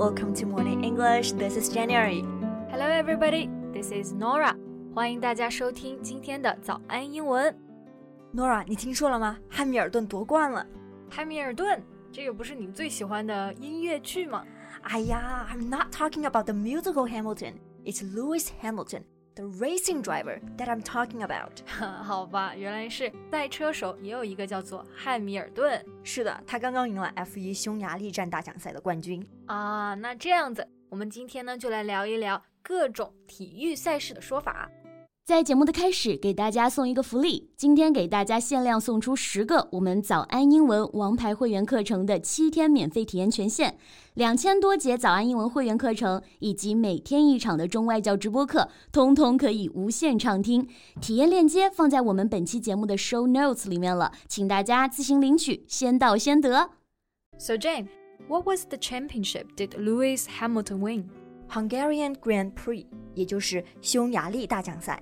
welcome to Morning English. This is January. Hello, everybody. This is Nora. 欢迎大家收听今天的早安英文。Nora，你听说了吗？汉密尔顿夺冠了。汉密尔顿，这个不是你最喜欢的音乐剧吗？哎呀，I'm not talking about the musical Hamilton. It's Lewis Hamilton. The racing driver that I'm talking about，好吧，原来是赛车手，也有一个叫做汉密尔顿。是的，他刚刚赢了 F1 匈牙利站大奖赛的冠军啊。那这样子，我们今天呢就来聊一聊各种体育赛事的说法。在节目的开始，给大家送一个福利。今天给大家限量送出十个我们早安英文王牌会员课程的七天免费体验权限，两千多节早安英文会员课程以及每天一场的中外教直播课，通通可以无限畅听。体验链接放在我们本期节目的 show notes 里面了，请大家自行领取，先到先得。So Jane, what was the championship did Lewis Hamilton win? Hungarian Grand Prix，也就是匈牙利大奖赛。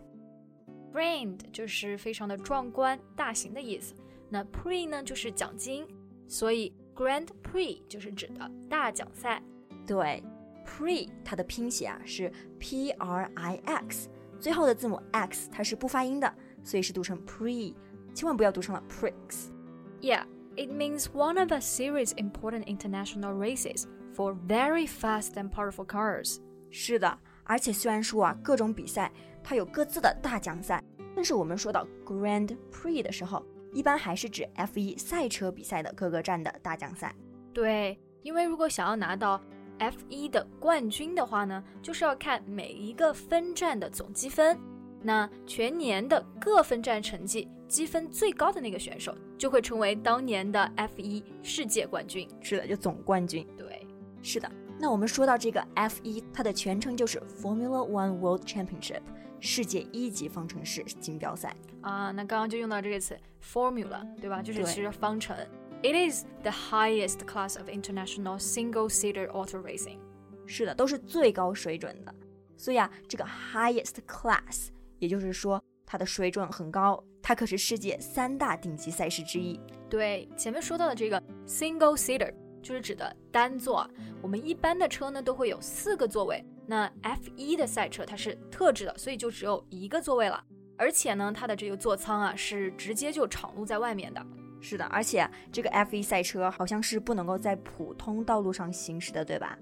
Grand 就是非常的壮观、大型的意思。那 Prix 呢，就是奖金，所以 Grand Prix 就是指的大奖赛。对，Prix 它的拼写啊是 P R I X，最后的字母 X 它是不发音的，所以是读成 Prix，千万不要读成了 Pricks。Yeah, it means one of a series important international races for very fast and powerful cars. 是的。而且虽然说啊，各种比赛它有各自的大奖赛，但是我们说到 Grand Prix 的时候，一般还是指 F1 赛车比赛的各个站的大奖赛。对，因为如果想要拿到 F1 的冠军的话呢，就是要看每一个分站的总积分。那全年的各分站成绩积分最高的那个选手，就会成为当年的 F1 世界冠军。是的，就总冠军。对，是的。那我们说到这个 F1，它的全称就是 Formula One World Championship，世界一级方程式锦标赛啊。那刚刚就用到这个词 formula，对吧？就是其实方程。It is the highest class of international single-seater auto racing。是的，都是最高水准的。所以啊，这个 highest class，也就是说它的水准很高，它可是世界三大顶级赛事之一。对，前面说到的这个 single-seater。就是指的单座。我们一般的车呢都会有四个座位，那 F1 的赛车它是特制的，所以就只有一个座位了。而且呢，它的这个座舱啊是直接就敞露在外面的。是的，而且这个 F1 赛车好像是不能够在普通道路上行驶的，对吧？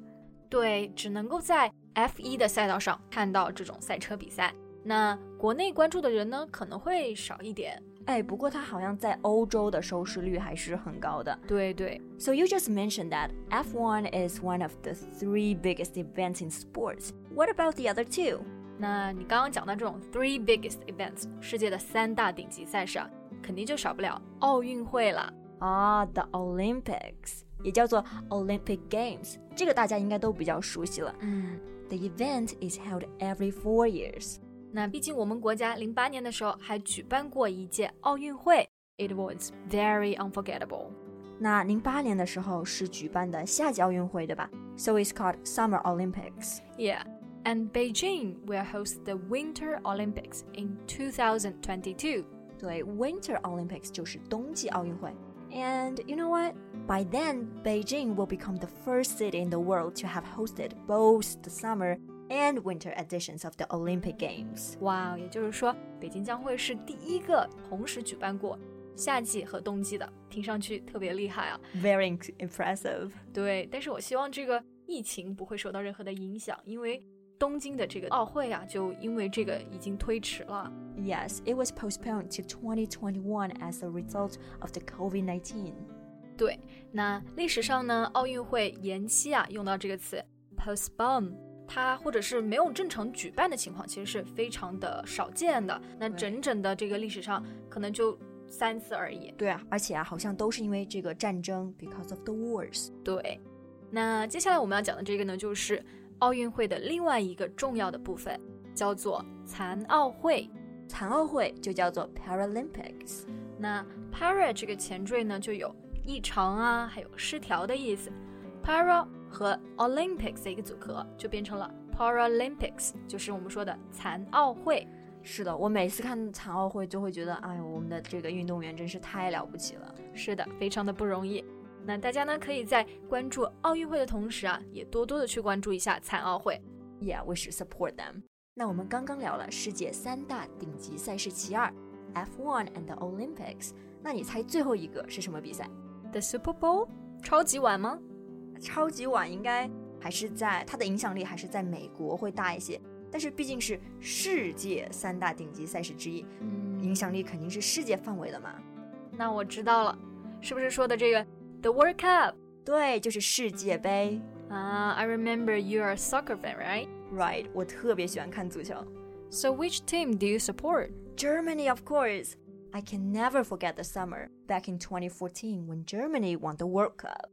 对，只能够在 F1 的赛道上看到这种赛车比赛。那国内关注的人呢可能会少一点。哎，不过它好像在欧洲的收视率还是很高的。对对。So you just mentioned that F1 is one of the three biggest events in sports. What about the other two? 那你刚刚讲到这种 three biggest events，世界的三大顶级赛事啊，肯定就少不了奥运会了。啊，the Olympics，也叫做 Olympic Games，这个大家应该都比较熟悉了。嗯，The event is held every four years. 那毕竟我们国家零八年的时候还举办过一届奥运会，it was very unforgettable。那零八年的时候是举办的夏季奥运会，对吧？So it's called Summer Olympics. Yeah. And Beijing will host the Winter Olympics in 2022. 对，Winter Olympics 就是冬季奥运会。And you know what? By then, Beijing will become the first city in the world to have hosted both the summer and winter editions of the Olympic Games. 哇，也就是说，北京将会是第一个同时举办过夏季和冬季的，听上去特别厉害啊！Very impressive。对，但是我希望这个疫情不会受到任何的影响，因为东京的这个奥会啊，就因为这个已经推迟了。Yes, it was postponed to 2021 as a result of the COVID-19. 对，那历史上呢，奥运会延期啊，用到这个词 postpone。 它或者是没有正常举办的情况，其实是非常的少见的。那整整的这个历史上，可能就三次而已。对啊，而且啊，好像都是因为这个战争，because of the wars。对，那接下来我们要讲的这个呢，就是奥运会的另外一个重要的部分，叫做残奥会。残奥会就叫做 Paralympics。那 para 这个前缀呢，就有异常啊，还有失调的意思。para 和 Olympics 的一个组合，就变成了 Paralympics，就是我们说的残奥会。是的，我每次看残奥会就会觉得，哎呦，我们的这个运动员真是太了不起了。是的，非常的不容易。那大家呢可以在关注奥运会的同时啊，也多多的去关注一下残奥会。Yeah, we should support them. 那我们刚刚聊了世界三大顶级赛事其二，F1 and the Olympics。那你猜最后一个是什么比赛？The Super Bowl？超级碗吗？超级碗应该还是在它的影响力还是在美国会大一些，但是毕竟是世界三大顶级赛事之一，嗯，影响力肯定是世界范围的嘛。那我知道了，是不是说的这个 The World Cup？对，就是世界杯啊。I remember you are a soccer fan, right? Right，我特别喜欢看足球。So which team do you support? Germany, of course. I can never forget the summer back in 2014 when Germany won the World Cup.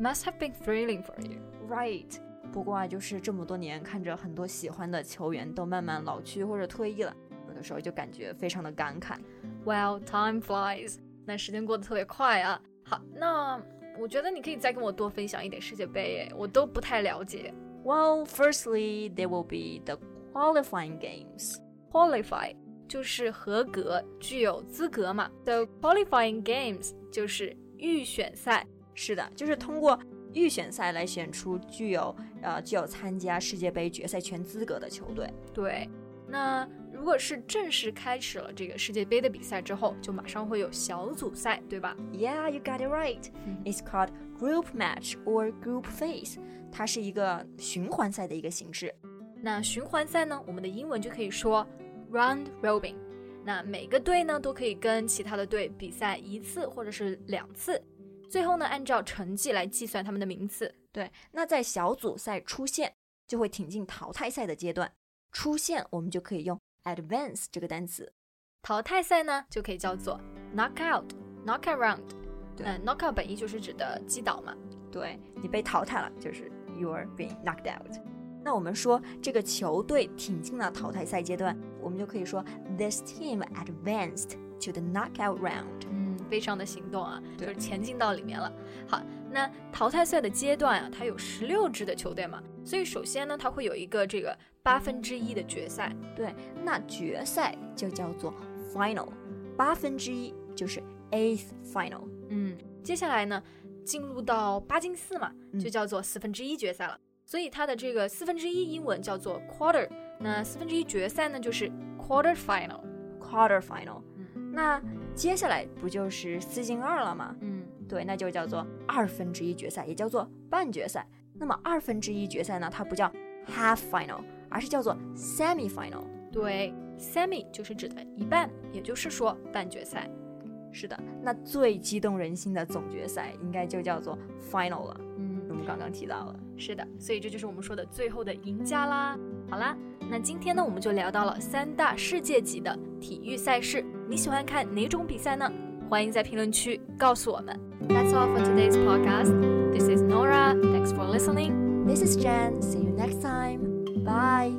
Must have been thrilling for you. Right. 不过啊，就是这么多年，看着很多喜欢的球员都慢慢老去或者退役了，有的时候就感觉非常的感慨。Well, time flies. 那时间过得特别快啊。好，那我觉得你可以再跟我多分享一点世界杯，哎，我都不太了解。well, firstly, there will be the qualifying games. Qualify 就是合格、具有资格嘛。The qualifying games 就是预选赛。 是的，就是通过预选赛来选出具有呃具有参加世界杯决赛圈资格的球队。对，那如果是正式开始了这个世界杯的比赛之后，就马上会有小组赛，对吧？Yeah, you got it right. It's called group match or group phase. 它是一个循环赛的一个形式。那循环赛呢，我们的英文就可以说 round robin。那每个队呢都可以跟其他的队比赛一次或者是两次，最后呢按照成绩来计算他们的名次。对，那在小组赛出线就会挺进淘汰赛的阶段。出线我们就可以用 advance 这个单词。淘汰赛呢就可以叫做 knockout，knockout round。对，knockout 本意就是指的击倒嘛。对你被淘汰了，就是 you're being knocked out。那我们说这个球队挺进了淘汰赛阶段，我们就可以说 this team advanced to the knockout round。嗯，非常的行动啊，就是前进到里面了。好，那淘汰赛的阶段啊，它有十六支的球队嘛，所以首先呢，它会有一个这个八分之一的决赛。对，那决赛就叫做 final，八分之一就是 eighth final。嗯，接下来呢？进入到八进四嘛，就叫做四分之一决赛了。所以它的这个四分之一英文叫做 quarter，那四分之一决赛呢就是 quarter final，quarter final。那接下来不就是四进二了吗？嗯，对，那就叫做二分之一决赛，也叫做半决赛。那么二分之一决赛呢，它不叫 half final，而是叫做 semi final。对，semi 就是指的一半，也就是说半决赛。是的，那最激动人心的总决赛应该就叫做 final 了。嗯，我们刚刚提到了。是的，所以这就是我们说的最后的赢家啦。好啦，那今天呢，我们就聊到了三大世界级的体育赛事。你喜欢看哪种比赛呢？欢迎在评论区告诉我们。That's all for today's podcast. This is Nora. Thanks for listening. This is Jen. See you next time. Bye.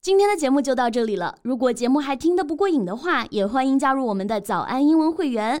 今天的节目就到这里了。如果节目还听得不过瘾的话，也欢迎加入我们的早安英文会员。